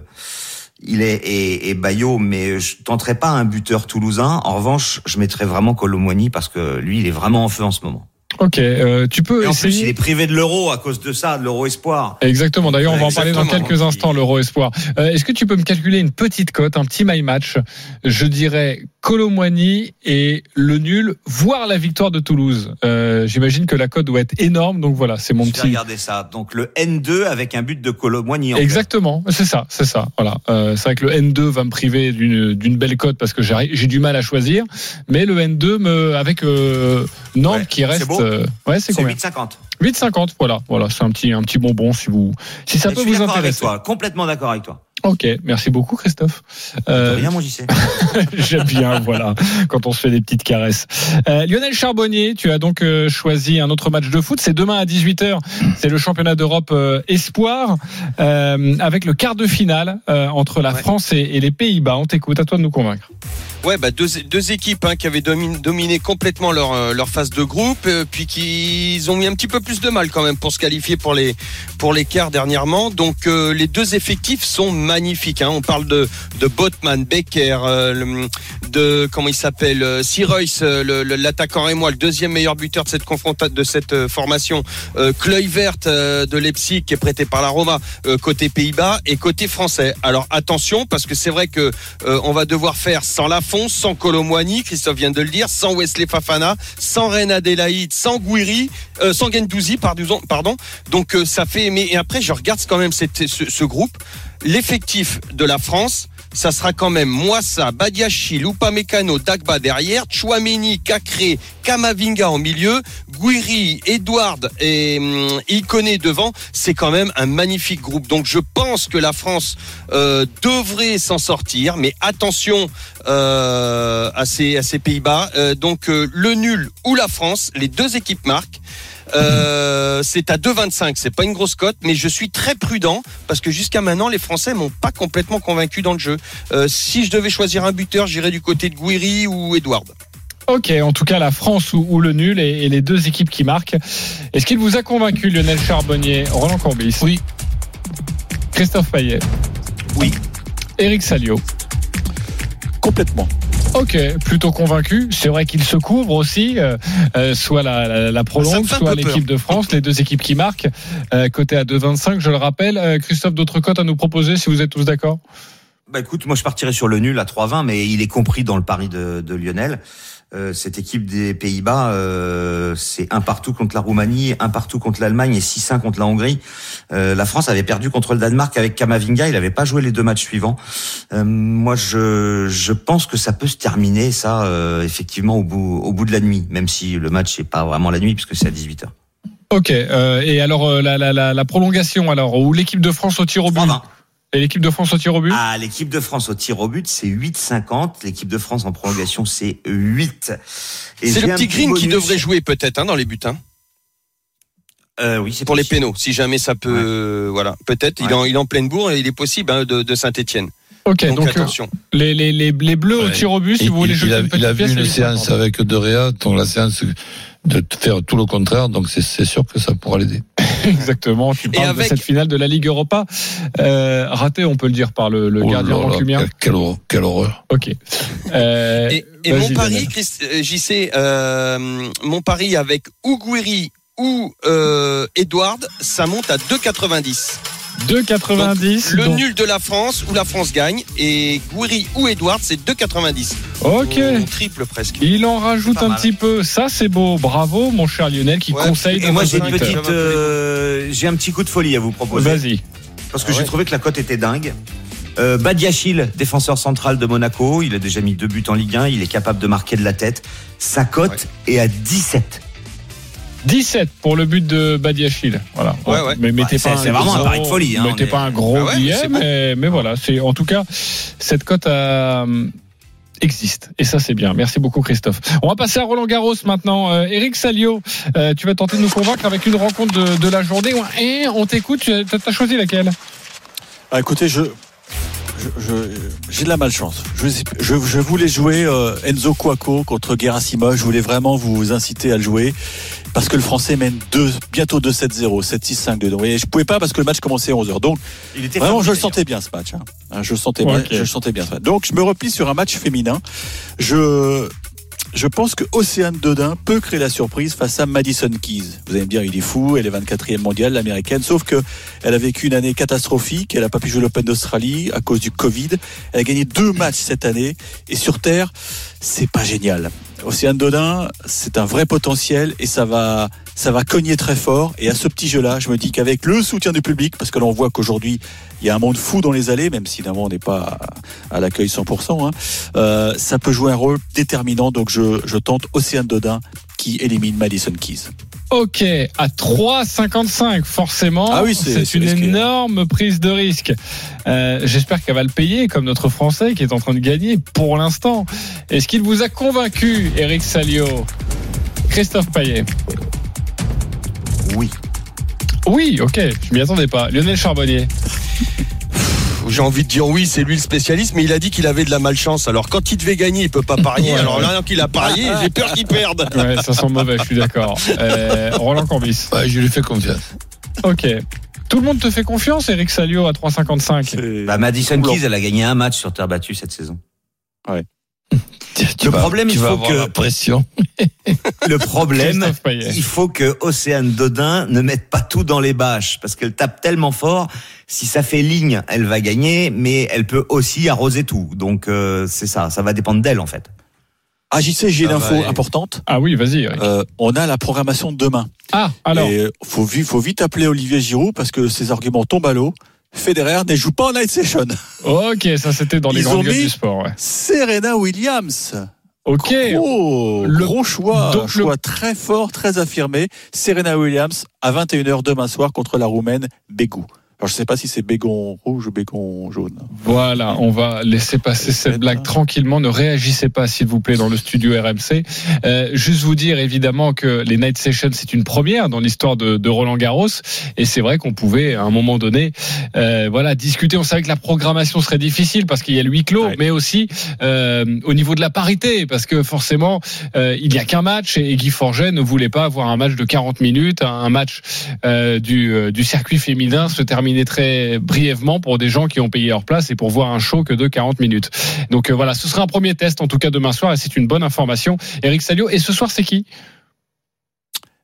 il est et, et Bayo, mais je tenterai pas un buteur toulousain. En revanche, je mettrai vraiment Colomwani parce que lui, il est vraiment en feu en ce moment. Ok, euh, tu peux Et en plus, essayer. il est privé de l'euro à cause de ça, de l'euro espoir. Exactement. D'ailleurs, on va en parler dans quelques instants, l'Euro Espoir. Euh, Est-ce que tu peux me calculer une petite cote, un petit my match Je dirais Colomwani et le nul, voire la victoire de Toulouse. Euh, J'imagine que la cote doit être énorme, donc voilà, c'est mon Je petit. regarder ça. Donc le N2 avec un but de Colomwani. Exactement, c'est ça, c'est ça. Voilà, euh, c'est vrai que le N2 va me priver d'une belle cote parce que j'ai du mal à choisir, mais le N2 me avec euh, Nantes Ouais, qui reste. Euh, ouais, c'est C'est combien 8,50. 8,50. Voilà, voilà, c'est un petit un petit bonbon si vous si ça Et peut vous d'accord avec intéresser. toi, complètement d'accord avec toi. Ok, merci beaucoup Christophe. Euh, Rien, mon JC. J'aime bien, voilà, quand on se fait des petites caresses. Euh, Lionel Charbonnier, tu as donc euh, choisi un autre match de foot. C'est demain à 18h. C'est le championnat d'Europe euh, Espoir euh, avec le quart de finale euh, entre la Ouais. France et, et les Pays-Bas. On t'écoute, à toi de nous convaincre. Ouais, bah deux, deux équipes hein, qui avaient dominé, dominé complètement leur, leur phase de groupe, euh, puis qui ont mis un petit peu plus de mal quand même pour se qualifier pour les pour les quarts dernièrement. Donc euh, les deux effectifs sont magnifiques. Hein. On parle de de Botman, Becker, euh, de comment il s'appelle, euh, Sirois, euh, l'attaquant et moi, le deuxième meilleur buteur de cette formation, euh, Kluivert euh, de Leipzig qui est prêté par la Roma côté Pays-Bas et côté français. Alors attention parce que c'est vrai que on va devoir faire sans Lafont, sans Colomwani, Christophe vient de le dire, sans Wesley Fafana, sans Ren Adelaide, sans Gouiri, euh, sans Gendouzi, pardon. Donc ça fait. Mais et après, je regarde quand même ce groupe. L'effectif de la France, ça sera quand même Moissa, Badiachi, Mécano, Dagba derrière, Chouameni, Cacré, Kamavinga en milieu, Guiri, Edouard et hum, devant. C'est quand même un magnifique groupe. Donc je pense que la France euh, devrait s'en sortir, mais attention euh, à ces, Pays-Bas. Euh, donc le nul ou la France, les deux équipes marquent. Euh, c'est à 2,25. C'est pas une grosse cote, mais je suis très prudent parce que jusqu'à maintenant, les Français m'ont pas complètement convaincu dans le jeu. Euh, si je devais choisir un buteur, j'irais du côté de Guiri ou Edouard. Ok, en tout cas la France ou, ou le nul et, et les deux équipes qui marquent. Est-ce qu'il vous a convaincu Lionel Charbonnier, Roland Courbis? Oui. Christophe Payet Oui. Eric Salio Complètement. Ok, plutôt convaincu. C'est vrai qu'il se couvre aussi, euh, euh, soit la, la, prolonge, soit l'équipe de France, les deux équipes qui marquent. Euh, côté à 2,25, je le rappelle. Euh, Christophe, d'autres cotes à nous proposer si vous êtes tous d'accord? Bah écoute, moi je partirais sur le nul à 3,20, mais il est compris dans le pari de, de Lionel. Euh, cette équipe des Pays-Bas, euh, c'est un partout contre la Roumanie, un partout contre l'Allemagne et 6-1 contre la Hongrie. Euh, la France avait perdu contre le Danemark avec Kamavinga, il n'avait pas joué les deux matchs suivants. Euh, moi, je, je pense que ça peut se terminer, ça, euh, effectivement, au bout, au bout de la nuit, même si le match n'est pas vraiment la nuit, puisque c'est à 18h. Ok, euh, et alors la, la, la, la prolongation, alors, ou l'équipe de France au tir au but? 3,20. Et l'équipe de France au tir au but Ah, l'équipe de France au tir au but, c'est 8,50. L'équipe de France en prolongation, c'est 8. Et C'est le petit Green qui devrait jouer peut-être hein, dans les buts. hein, Euh, oui, c'est pour les pénaux, si jamais ça peut, euh, voilà, peut-être. Il, est en, il est en pleine bourre et il est possible hein, de, de Saint-Étienne. Ok, Donc, donc, euh, attention. les, les, les, les bleus au tir au but, si Il, vous voulez il- jeter il a, une il a vu pièce, une séance avec Dorea, donc la séance de faire tout le contraire, donc c'est c'est sûr que ça pourra l'aider. Exactement, tu parles avec- de cette finale de la Ligue Europa. Euh, raté, on peut le dire, par le, le Oh gardien mancunien. quelle, quelle horreur, quelle horreur. Ok. Euh, Et, mon pari, euh, JC, euh, mon pari avec Ouguiri ou euh, Edouard, ça monte à 2,90. 2,90. Le donc- nul de la France ou la France gagne et Gouiri ou Edouard, c'est 2,90. Ok. Triple presque. Il en rajoute un mal. petit peu. Ça, c'est beau. Bravo, mon cher Lionel, qui Ouais, conseille Et de moi, j'ai une petite, euh, j'ai un petit coup de folie à vous proposer. Vas-y. Parce que Ah j'ai trouvé que la cote était dingue. Euh, Badiachil, défenseur central de Monaco, il a déjà mis deux buts en Ligue 1, il est capable de marquer de la tête. Sa cote est à 17. 17 pour le but de Badiachil. Voilà. Ouais, ouais. Mais mettez Ouais, pas c'est- c'est vraiment un gros- pari de folie, hein, mettez est- pas un gros Ah ouais, mais billet, mais, mais voilà. C'est en tout cas cette cote euh, existe et ça c'est bien. Merci beaucoup Christophe. On va passer à Roland Garros maintenant. Euh, Eric Salio, euh, tu vas tenter de nous convaincre avec une rencontre de, de la journée. Et on t'écoute. Tu as choisi laquelle? Ah, écoutez, je. J'ai de la malchance. Je, je, je voulais jouer euh, Enzo Cuoco contre Gerasimov. Je voulais vraiment vous inciter à le jouer parce que le Français mène 2, bientôt 2-7-0, 7-6-5-2. Donc, vous voyez, je pouvais pas parce que le match commençait à 11h. Donc, Il était Vraiment, je le sentais bien ce match. hein. Je le sentais Ouais, bien. Je le sentais bien. ce match. Donc, je me replie sur un match féminin. Je je pense que Océane Dodin peut créer la surprise face à Madison Keys. Vous allez me dire, il est fou, elle est 24e mondiale, l'américaine, sauf que elle a vécu une année catastrophique, elle n'a pas pu jouer l'Open d'Australie à cause du Covid. Elle a gagné deux matchs cette année et sur Terre, c'est pas génial. Océane Dodin, c'est un vrai potentiel et ça va, ça va cogner très fort. Et à ce petit jeu-là, je me dis qu'avec le soutien du public, parce que l'on voit qu'aujourd'hui, il y a un monde fou dans les allées, même si évidemment on n'est pas à, l'accueil 100%, hein, euh, ça peut jouer un rôle déterminant. Donc je, je tente Océane Dodin qui élimine Madison Keys. Ok, à 3,55 forcément. Ah oui, c'est- une risqué. énorme prise de risque. Euh, J'espère qu'elle va le payer, comme notre Français qui est en train de gagner pour l'instant. Est-ce qu'il vous a convaincu, Eric Salio? Christophe Payet Oui. Oui, ok, je m'y attendais pas. Lionel Charbonnier J'ai envie de dire oui, c'est lui le spécialiste, mais il a dit qu'il avait de la malchance. Alors quand il devait gagner, il peut pas parier. Ouais, Alors ouais. là qu'il a parié, j'ai peur qu'il perde. Ouais, ça sent mauvais, je suis d'accord. Euh, Roland Corbis. Ouais, je lui fais confiance. Ok. Tout le monde te fait confiance, Eric Salio, à 3,55 C'est- Bah, Madison. Keys, elle a gagné un match sur terre battue cette saison. Tu Le vas- problème, tu il faut avoir que- la pression. Le problème, il faut que Océane Dodin ne mette pas tout dans les bâches parce qu'elle tape tellement fort. Si ça fait ligne, elle va gagner, mais elle peut aussi arroser tout. Donc euh, c'est ça, ça va dépendre d'elle en fait. Ah, j'y sais, j'ai une va info aller. importante. Ah oui, vas-y. Euh, on a la programmation de demain. Ah, alors. Et faut, faut vite appeler Olivier Giroud parce que ses arguments tombent à l'eau. Federer ne joue pas en night session. Ok, ça c'était dans les Ils grandes ont mis- du sport. Ouais. Serena Williams. Ok. Gros, Le- gros choix. donc choix très fort, très affirmé. Serena Williams à 21h demain soir contre la Roumaine Bégou. Alors je sais pas si c'est Bégon rouge ou Bégon jaune. Voilà, on va laisser passer cette blague tranquillement. Ne réagissez pas, s'il vous plaît, dans le studio RMC. Euh, juste vous dire évidemment que les night sessions c'est une première dans l'histoire de, de Roland Garros, et c'est vrai qu'on pouvait à un moment donné, euh, voilà, discuter. On savait que la programmation serait difficile parce qu'il y a le huis clos, Ouais. mais aussi euh, au niveau de la parité, parce que forcément euh, il n'y a qu'un match et Guy Forget ne voulait pas avoir un match de 40 minutes, un match euh, du, euh, du circuit féminin se terminer très brièvement pour des gens qui ont payé leur place et pour voir un show que de 40 minutes. Donc euh, voilà, ce sera un premier test en tout cas demain soir et c'est une bonne information. Eric Salio, et ce soir c'est qui?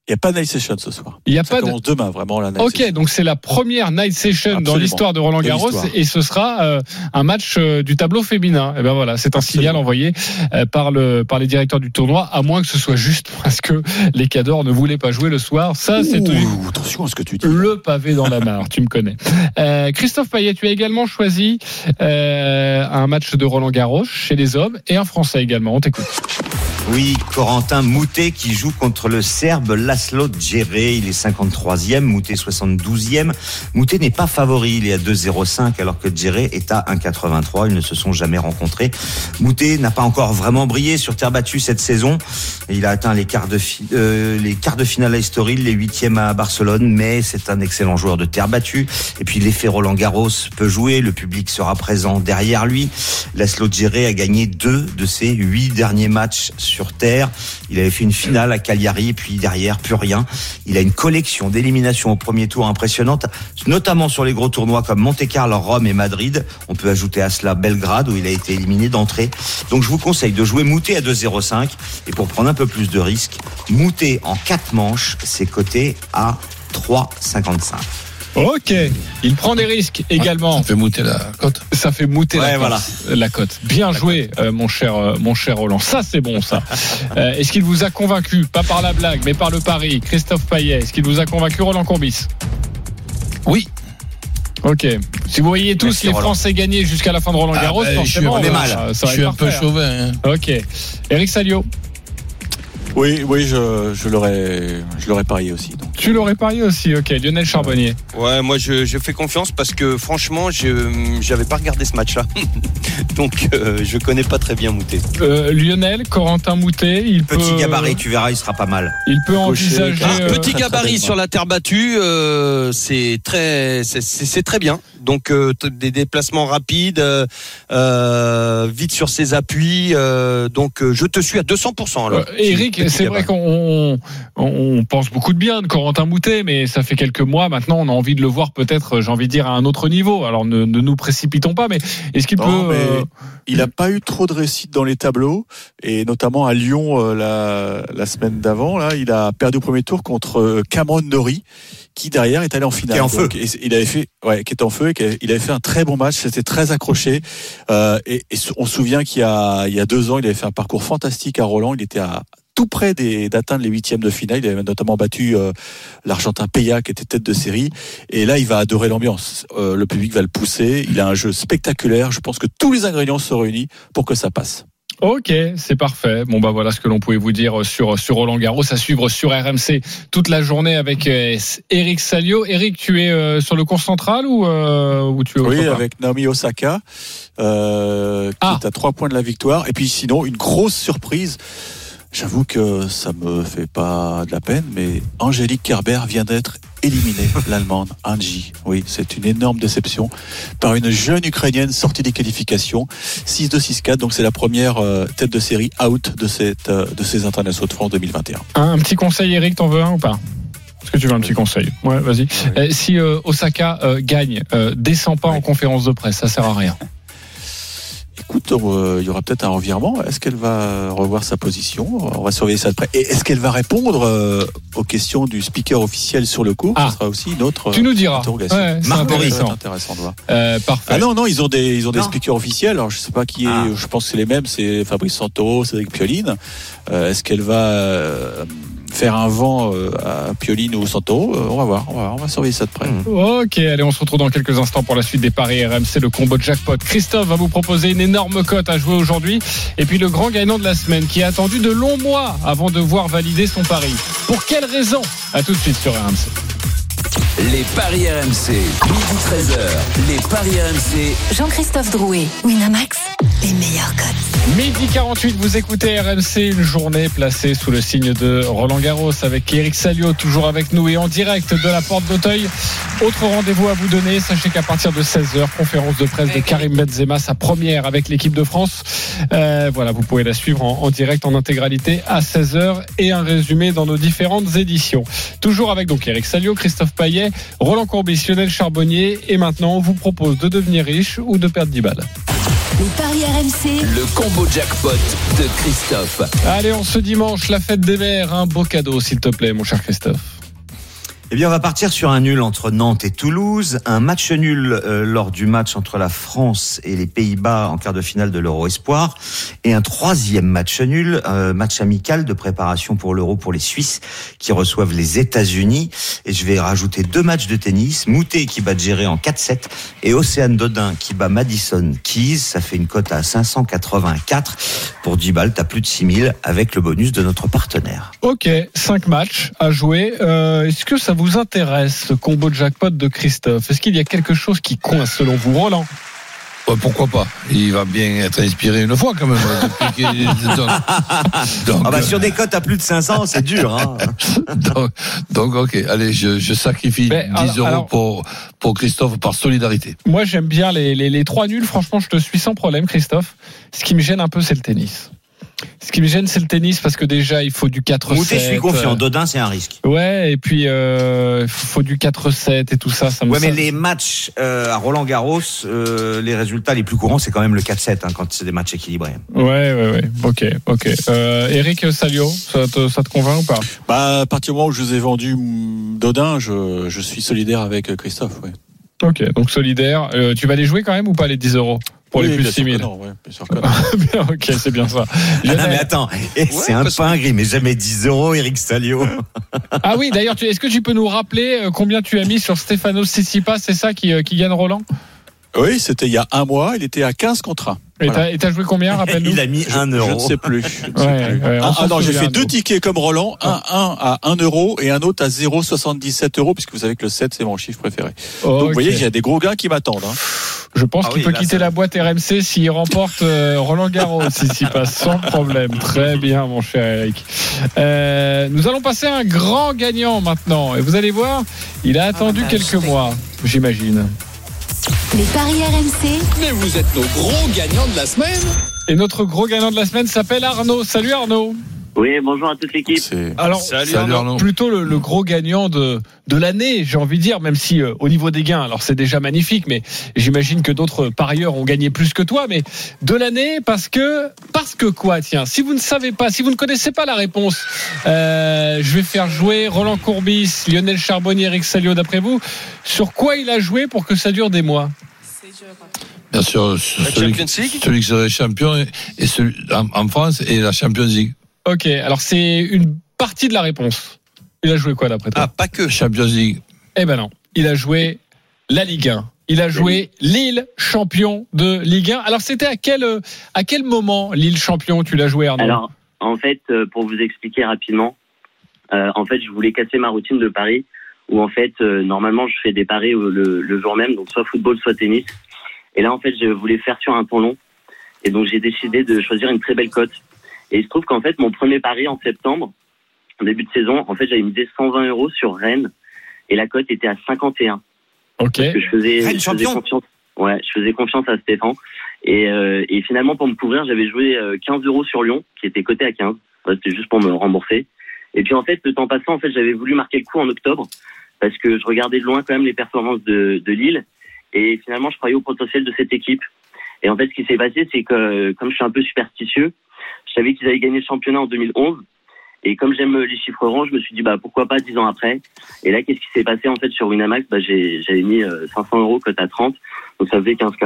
Il n'y a pas de night session ce soir. Il n'y a Ça pas de... commence demain vraiment la night Ok, session. donc c'est la première night session dans l'histoire de Roland De Garros et ce sera euh, un match euh, du tableau féminin. Et ben voilà, c'est un signal envoyé euh, par le par les directeurs du tournoi, à moins que ce soit juste parce que les cadors ne voulaient pas jouer le soir. Ça, c'est attention à ce que tu dis. le pavé dans la mare, tu me connais. Euh, Christophe Payet, tu as également choisi euh, un match de Roland Garros chez les hommes et un Français également. On t'écoute. Oui, Corentin Moutet qui joue contre le Serbe Laszlo Djere. Il est 53e, Moutet 72e. Moutet n'est pas favori, il est à 2,05 alors que Djere est à 1,83. Ils ne se sont jamais rencontrés. Moutet n'a pas encore vraiment brillé sur terre battue cette saison. Il a atteint les quarts de, euh, les quarts de finale à Estoril, les huitièmes à Barcelone, mais c'est un excellent joueur de terre battue. Et puis l'effet Roland Garros peut jouer, le public sera présent derrière lui. Laszlo Djere a gagné deux de ses huit derniers matchs terre. Il avait fait une finale à Cagliari puis derrière plus rien. Il a une collection d'éliminations au premier tour impressionnante, notamment sur les gros tournois comme Monte Carlo, Rome et Madrid. On peut ajouter à cela Belgrade où il a été éliminé d'entrée. Donc je vous conseille de jouer Moutet à 2,05 et pour prendre un peu plus de risques, Moutet en 4 manches, c'est coté à 3,55. Ok, il prend des risques également. Ça fait monter la cote. Ça fait mouter Ouais, la, voilà. cote, la cote. Bien joué, euh, mon cher, euh, mon cher Roland. Ça, c'est bon, ça. Euh, est-ce qu'il vous a convaincu, pas par la blague, mais par le pari, Christophe Payet Est-ce qu'il vous a convaincu, Roland Courbis? Oui. Ok. Si vous voyez tous Merci, les Roland. Français gagner jusqu'à la fin de Roland Ah, Garros, bah, je suis- forcément, on est mal. ça- ça Je suis un peu hein. chauvin. hein. Ok. Eric Salio, Oui, oui, je, je l'aurais, je l'aurais parié aussi. donc. tu l'aurais parié aussi. Ok. Lionel Charbonnier. Ouais, moi je, je fais confiance parce que franchement, je j'avais pas regardé ce match-là, donc euh, je connais pas très bien Moutet. Euh, Lionel, Corentin Moutet, il Petit peut, gabarit, tu verras, il sera pas mal. il peut Gaucher, envisager. Ah, euh, Petit très, très gabarit sur la terre battue, euh, très, c'est très bien. Donc euh, des déplacements rapides, euh, euh, vite sur ses appuis. euh, donc euh, je te suis à 200%. Alors. Euh, Eric, c'est vrai qu'on on pense beaucoup de bien de Corentin Moutet, mais ça fait quelques mois maintenant, on a envie de le voir peut-être, j'ai envie de dire, à un autre niveau. Alors ne, ne nous précipitons pas, mais est-ce qu'il peut euh, Il n'a pas eu trop de réussite dans les tableaux et notamment à Lyon euh, la, la semaine d'avant. Là, il a perdu au premier tour contre Cameron Norrie, qui derrière est allé en finale. Qui est en Donc, et il avait fait, ouais, qui est en feu et qui a- il avait fait un très bon match. C'était très accroché. Euh, et, et on se souvient qu'il y a, il y a deux ans, il avait fait un parcours fantastique à Roland. Il était à tout près des- d'atteindre les huitièmes de finale. Il avait notamment battu euh, l'Argentin Peya, qui était tête de série. Et là, il va adorer l'ambiance. Euh, le public va le pousser. Il a un jeu spectaculaire. Je pense que tous les ingrédients sont réunis pour que ça passe. Ok, c'est parfait. Bon bah voilà ce que l'on pouvait vous dire sur sur Roland Garros à suivre sur RMC toute la journée avec euh, Eric Salio. Eric, tu es euh, sur le cours central ou euh, ou tu es Oui, avec Naomi Osaka, euh, qui Ah. est à trois points de la victoire. Et puis sinon, une grosse surprise. J'avoue que ça me fait pas de la peine, mais Angélique Kerber vient d'être éliminée, l'allemande Angie. Oui, c'est une énorme déception par une jeune ukrainienne sortie des qualifications, 6-2, 6-4. Donc c'est la première euh, tête de série out de cette euh, de ces internationaux de France 2021. un, un petit conseil, Eric, t'en veux un ou pas? Est-ce que tu veux un petit conseil? Ouais, vas-y. Euh, si euh, Osaka euh, gagne, euh, descends pas en conférence de presse, ça sert à rien. Écoute, euh, il y aura peut-être un revirement. Est-ce qu'elle va revoir sa position? On va surveiller ça de près. Et est-ce qu'elle va répondre euh, aux questions du speaker officiel sur le cours Ah. Ce sera aussi une autre Tu nous diras. interrogation. Ouais, c'est intéressant. intéressant de voir. Euh, parfait. Ah non, non, ils ont des, ils ont des Non. speakers officiels. Alors je sais pas qui est. Ah. Je pense que c'est les mêmes. C'est Fabrice Santoro, Cédric Pioline. Euh, est-ce qu'elle va euh, faire un vent euh, à Pioline ou Santoro Euh, On va voir. On va, surveiller ça de près. Mm. Ok, allez, on se retrouve dans quelques instants pour la suite des paris RMC, le combo jackpot. Christophe va vous proposer une énorme cote à jouer aujourd'hui. Et puis le grand gagnant de la semaine qui a attendu de longs mois avant de voir valider son pari. Pour quelle raison? À tout de suite sur RMC. Les paris RMC, midi 13h. Les paris RMC, Jean-Christophe Drouet, Winamax, les meilleurs cotes. Midi 48, vous écoutez RMC, une journée placée sous le signe de Roland Garros avec Eric Salio, toujours avec nous et en direct de la porte d'Auteuil. Autre rendez-vous à vous donner, sachez qu'à partir de 16h, conférence de presse de Karim Benzema, sa première avec l'équipe de France. Euh, voilà, vous pouvez la suivre en, en direct, en intégralité à 16h et un résumé dans nos différentes éditions. Toujours avec donc Eric Salio, Christophe Payet, Roland Courbis, Lionel Charbonnier et maintenant on vous propose de devenir riche ou de perdre 10 balles. Les paris RMC, le combo jackpot de Christophe. Allez, on se dimanche, la fête des mères, un beau cadeau s'il te plaît, mon cher Christophe. Eh bien, on va partir sur un nul entre Nantes et Toulouse, un match nul euh, lors du match entre la France et les Pays-Bas en quart de finale de l'Euro Espoir, et un troisième match nul, euh, match amical de préparation pour l'Euro pour les Suisses qui reçoivent les États-Unis. Et je vais rajouter deux matchs de tennis, Moutet qui bat Géré en 4-7 et Océane Dodin qui bat Madison Keys. Ça fait une cote à 584 pour 10 balles. T'as plus de 6000 avec le bonus de notre partenaire. Ok, 5 matchs à jouer. Euh, Est-ce que ça vous intéresse, ce combo de jackpot de Christophe? Est-ce qu'il y a quelque chose qui coince selon vous, Roland? Ouais, pourquoi pas? Il va bien être inspiré une fois quand même. donc, donc, Ah bah sur des cotes à plus de 500, c'est dur. Hein. donc, donc, ok, allez, je, je sacrifie Mais 10 alors- euros alors- pour, pour Christophe par solidarité. Moi, j'aime bien les, les, les trois nuls. Franchement, je te suis sans problème, Christophe. Ce qui me gêne un peu, c'est le tennis. Ce qui me gêne, c'est le tennis parce que déjà, il faut du 4-7. Moutet, je suis confiant. euh, Dodin, c'est un risque. Ouais, et puis euh, il faut du 4-7 et tout ça. ça me Ouais, mais les matchs euh, à Roland Garros, euh, les résultats les plus courants, c'est quand même le 4-7 hein, quand c'est des matchs équilibrés. Ouais, ouais, ouais. Ok, ok. Euh, Eric Salio, ça te, ça te convainc ou pas? Bah, à partir du moment où je vous ai vendu mm, Dodin, je, je suis solidaire avec euh, Christophe. Ouais. Ok, donc solidaire. Euh, tu vas les jouer quand même ou pas les 10 euros pour Oui, les plus bien de sûr 6 que 000 non, ouais, bien sûr que non. Ok, c'est bien ça. Ah non, mais attends, eh, c'est un pain gris, mais jamais 10 euros, Eric Salio. Ah oui, d'ailleurs, tu- est-ce que tu peux nous rappeler euh, combien tu as mis sur Stefano Tsitsipas C'est ça qui, euh, qui gagne Roland? Oui, c'était il y a un mois. Il était à 15 contre 1. Et Voilà. t'as- joué combien Rappelle-nous. Il a mis 1 Je ne euro. Je ne sais plus. ouais, on Ah, ah non, j'ai fait deux tickets comme Roland, un, un à 1 euro et un autre à 0,77 euros, puisque vous savez que le 7, c'est mon chiffre préféré. Donc vous voyez, il y a des gros gains qui m'attendent. hein. Je pense Ah qu'il oui, peut là, quitter ça- la boîte RMC s'il remporte euh, Roland Garros, Tsitsipas, sans problème. Très bien, mon cher Eric. Euh, nous allons passer à un grand gagnant maintenant. Et vous allez voir, il a attendu bah, quelques mois, j'imagine. Les paris RMC, Mais vous êtes nos gros gagnants de la semaine. Et notre gros gagnant de la semaine s'appelle Arnaud. Salut Arnaud. Oui, bonjour à toute l'équipe. C'est Alors, Salut, Salut Arnaud. Arnaud. plutôt le, le gros gagnant de, de l'année, j'ai envie de dire, même si euh, au niveau des gains, alors c'est déjà magnifique, mais j'imagine que d'autres parieurs ont gagné plus que toi, mais de l'année parce que parce que quoi Tiens, si vous ne savez pas, si vous ne connaissez pas la réponse, euh, je vais faire jouer Roland Courbis, Lionel Charbonnier, Eric Salio, d'après vous, sur quoi il a joué pour que ça dure des mois? Bien sûr, La celui, Champions League celui qui serait champion et, et celui, en, en France et la Champions League. Ok, alors c'est une partie de la réponse. Il a joué quoi d'après toi? Ah, pas que. Champions League. Eh ben non, il a joué la Ligue 1. Il a joué Lille champion de Ligue 1. Alors c'était à quel euh, à quel moment Lille champion tu l'as joué Arnaud? Alors, en fait, euh, pour vous expliquer rapidement, euh, en fait, je voulais casser ma routine de paris où en fait, euh, normalement, je fais des paris le, le jour même, donc soit football, soit tennis. Et là, en fait, je voulais faire sur un temps long. Et donc, j'ai décidé de choisir une très belle cote. Et il se trouve qu'en fait, mon premier pari en septembre, en début de saison, en fait, j'avais misé 120 euros sur Rennes. Et la cote était à 51. Ok. Parce que je faisais, Rennes je faisais champion confiance. Ouais, je faisais confiance à Stéphane. Et, euh, et finalement, pour me couvrir, j'avais joué euh, 15 euros sur Lyon, qui était coté à 15. Ouais, C'était juste pour me rembourser. Et puis en fait, le temps passant, en fait, j'avais voulu marquer le coup en octobre parce que je regardais de loin quand même les performances de, de Lille. Et finalement, je croyais au potentiel de cette équipe. Et en fait, ce qui s'est passé, c'est que comme je suis un peu superstitieux, savais qu'ils avaient gagné le championnat en 2011. Et comme j'aime les chiffres ronds, je me suis dit bah pourquoi pas dix ans après? Et là, qu'est-ce qui s'est passé en fait sur Winamax? Bah, j'ai j'avais mis euh, 500 euros cote à 30, donc ça faisait 15 k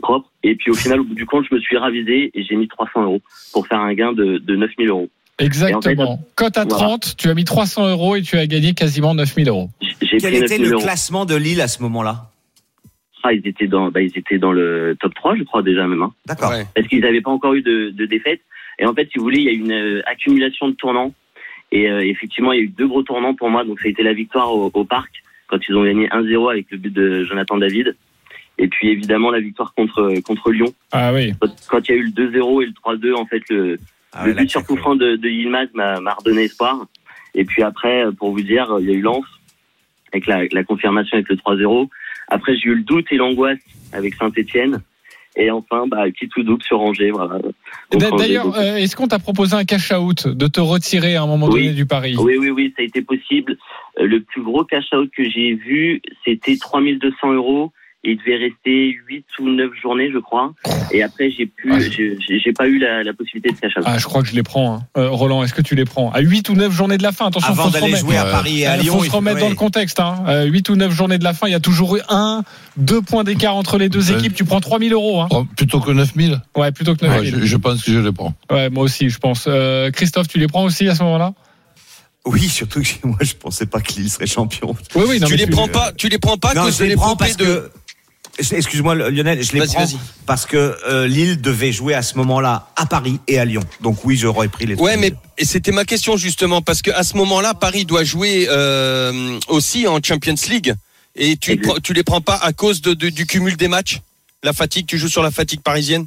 propre. Et puis au final, au bout du compte, je me suis ravisé et j'ai mis 300 euros pour faire un gain de, de 9000 euros. Exactement. Cote à voilà. 30, tu as mis 300 euros et tu as gagné quasiment 9000 euros. J'ai Quel pris était 9000 le euros. classement de Lille à ce moment-là? Ah, ils étaient dans, bah, ils étaient dans le top 3, je crois déjà même. Hein. D'accord. Ouais. parce qu'ils n'avaient pas encore eu de, de défaite. Et en fait, si vous voulez, il y a eu une euh, accumulation de tournants. Et euh, effectivement, il y a eu deux gros tournants pour moi. Donc, ça a été la victoire au, au parc quand ils ont gagné 1-0 avec le but de Jonathan David. Et puis évidemment la victoire contre contre Lyon. Ah oui. Quand quand il y a eu le 2-0 et le 3-2, en fait, le, Ah le but sur coup franc de, de Yilmaz m'a m'a redonné espoir. Et puis après, pour vous dire, il y a eu Lens avec la, la confirmation avec le 3-0. Après, j'ai eu le doute et l'angoisse avec Saint-Etienne. Et enfin, bah, petit tout double sur Angers. Voilà. D'a- Angers, D'ailleurs, euh, est-ce qu'on t'a proposé un cash out de te retirer à un moment Oui. donné du pari? Oui, oui, oui, ça a été possible. Euh, Le plus gros cash-out que j'ai vu, c'était 3200 euros. Et il devait rester 8 ou 9 journées, je crois. Et après, j'ai pu, Ah. j'ai pas eu la, la possibilité de cash-out. Ah, je crois que je les prends. hein. Euh, Roland, est-ce que tu les prends? À 8 ou 9 journées de la fin, attention, Avant faut se d'aller remettre. jouer à Ouais. Paris et à Il Lyon, faut se remettre dans ouais. le contexte. Hein. Euh, 8 ou 9 journées de la fin, il y a toujours eu un, deux points d'écart entre les deux Ouais. équipes. Tu prends 3000 euros. Hein. Oh, Plutôt que 9000 Ouais, plutôt que ouais, 9000. je, je pense que je les prends. Ouais, moi aussi, je pense. Euh, Christophe, tu les prends aussi à ce moment-là? Oui, surtout que moi, je pensais pas que Lille serait champion. Oui, oui. Non, tu mais les prends pas, tu les prends pas non, cause je les prends parce de. que. Excuse-moi, Lionel, je les Vas-y, prends vas-y. parce que euh, Lille devait jouer à ce moment-là à Paris et à Lyon. Donc oui, j'aurais pris les. Ouais, 3000. mais et c'était ma question justement parce que à ce moment-là, Paris doit jouer euh, aussi en Champions League et tu tu les prends pas à cause de, de- du cumul des matchs, la fatigue. Tu joues sur la fatigue parisienne?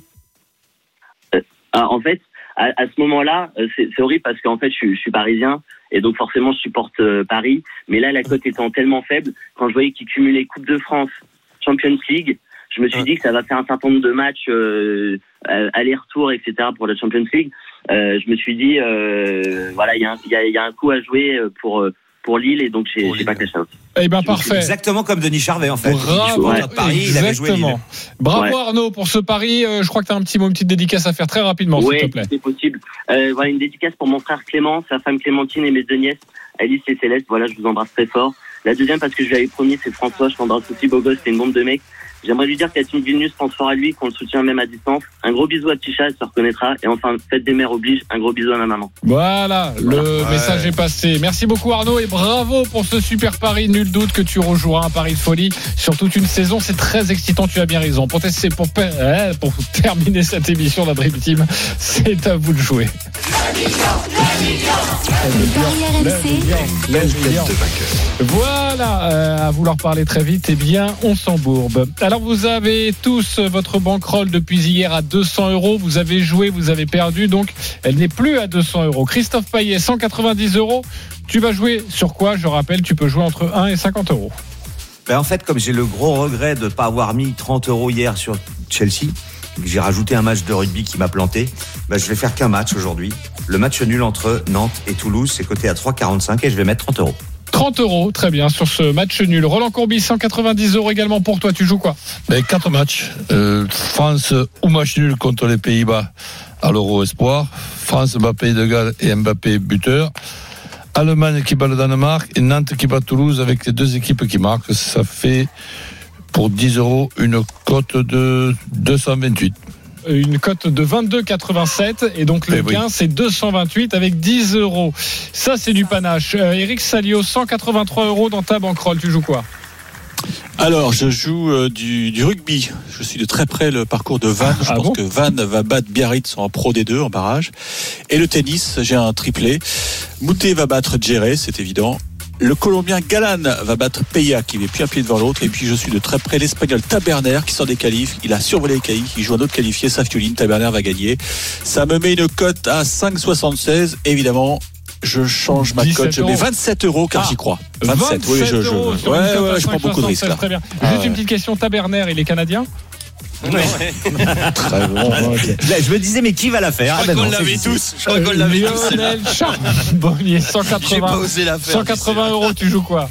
Ah, en fait, à, à ce moment-là, euh, c'est horrible parce qu'en fait, je, suis- je suis parisien et donc forcément, je supporte euh, Paris. Mais là, la cote étant tellement faible, quand je voyais qu'ils cumulaient Coupe de France, Champions League, je me suis Ouais. dit que ça va faire un certain nombre de matchs euh, euh, aller-retour, etc. pour la Champions League. Euh, je me suis dit, euh, voilà, il y, a un- il y, a, il y a un coup à jouer pour pour Lille et donc j'ai pas caché. Eh bien, parfait. Exactement comme Denis Charvet en fait. Bravo. À Paris, il avait joué Lille. Exactement. Bravo Ouais. Arnaud pour ce pari. Euh, je crois que tu as un petit mot, une petite dédicace à faire très rapidement, s'il Ouais, te plaît. c'est possible. Euh, voilà une dédicace pour mon frère Clément, sa femme Clémentine et mes deux nièces, Alice et Céleste. Voilà, je vous embrasse très fort. La deuxième parce que je lui avais promis, c'est François. Je t'embrasse aussi, beau gosse. C'est une bombe de mec. J'aimerais lui dire que la team Vilnius pense fort à lui, qu'on le soutient même à distance. Un gros bisou à Tisha, elle se reconnaîtra. Et enfin, fête des mères oblige. Un gros bisou à ma maman. Voilà, le Ouais. message est passé. Merci beaucoup Arnaud et bravo pour ce super pari. Nul doute que tu rejoueras un pari de folie sur toute une saison. C'est très excitant, tu as bien raison. Pour, tester- pour, euh, pour terminer cette émission de la Dream Team, c'est à vous de jouer. Voilà, euh, à vouloir parler très vite, eh bien, on s'embourbe. Alors, vous avez tous votre bankroll depuis hier à 200 euros. Vous avez joué, vous avez perdu, donc elle n'est plus à 200 euros. Christophe Payet, 190 euros. Tu vas jouer sur quoi? Je rappelle, tu peux jouer entre 1 et 50 euros. Ben, en fait, comme j'ai le gros regret de ne pas avoir mis 30 euros hier sur Chelsea, j'ai rajouté un match de rugby qui m'a planté, ben, je vais faire qu'un match aujourd'hui. Le match nul entre Nantes et Toulouse, c'est coté à 3,45 et je vais mettre 30 euros. 30 euros, très bien, sur ce match nul. Roland Courbis, 190 euros également pour toi. Tu joues quoi? Ben, quatre matchs. Euh, France ou match nul contre les Pays-Bas à l'Euro Espoir. France bat Pays de Galles et Mbappé buteur. Allemagne qui bat le Danemark et Nantes qui bat Toulouse avec les deux équipes qui marquent. Ça fait pour 10 euros une cote de 228. une cote de 22,87 et donc le Eh oui. gain c'est 228 avec 10 euros. Ça c'est du panache. Euh, Eric Salio, 183 euros dans ta bankroll. Tu joues quoi? Alors, je joue euh, du, du rugby. Je suis de très près le parcours de Vannes. Je Ah pense bon? que Vannes va battre Biarritz en Pro D2 en barrage. Et le tennis, j'ai un triplé. Moutet va battre Djeré, c'est évident. Le Colombien Galan va battre Peya qui met plus un pied devant l'autre. Et puis je suis de très près l'Espagnol Taberner qui sort des qualifs. Il a survolé les qualifs. Il joue un autre qualifié, Safioline. Taberner va gagner. Ça me met une cote à 5,76. Évidemment, je change ma 17 cote. Je mets euros. 27 euros car Ah, j'y crois. 27, oui, je, je, ouais, je prends beaucoup de 5,76, risques là. Très bien. Ah Juste ouais. une petite question. Taberner, il est canadien? Très bon. Là, je me disais, mais qui va la faire Je Ah, crois ben qu'on non, l'avait c'est- tous. Je crois qu'on l'avait tous. celle-là. Lionel Charbonnier, J'ai pas 180. osé la faire. 180 euros, tu joues quoi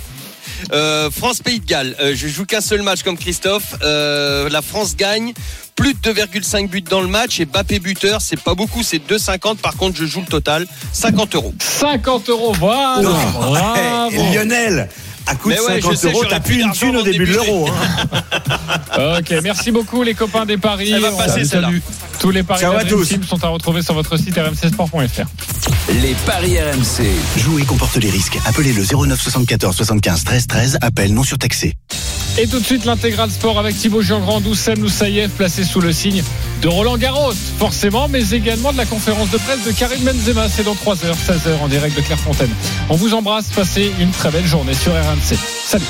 Euh, France-Pays de Galles. Euh, je joue qu'un seul match comme Christophe. Euh, la France gagne. Plus de 2,5 buts dans le match et Bappé buteur, c'est pas beaucoup, c'est 2,50. Par contre, je joue le total, 50 euros. 50 euros, voilà. Bravo. Lionel, à coup de Mais ouais, 50 je sais, euros, t'as plus une thune au début de l'euro. hein. Ok, merci beaucoup les copains des paris. Elle va passer, celle-là. Tous les paris Ciao de à tous. Team sont à retrouver sur votre site rmcsport.fr. Les paris RMC. Jouer comporte les risques. Appelez le 09 74 75 13 13. Appel non surtaxé. Et tout de suite l'intégral sport avec Thibaut Giangrand, Oussem Moussaïev placé sous le signe de Roland Garros, forcément, mais également de la conférence de presse de Karim Benzema. C'est dans 3h, 16h en direct de Clairefontaine. On vous embrasse, passez une très belle journée sur RMC. Salut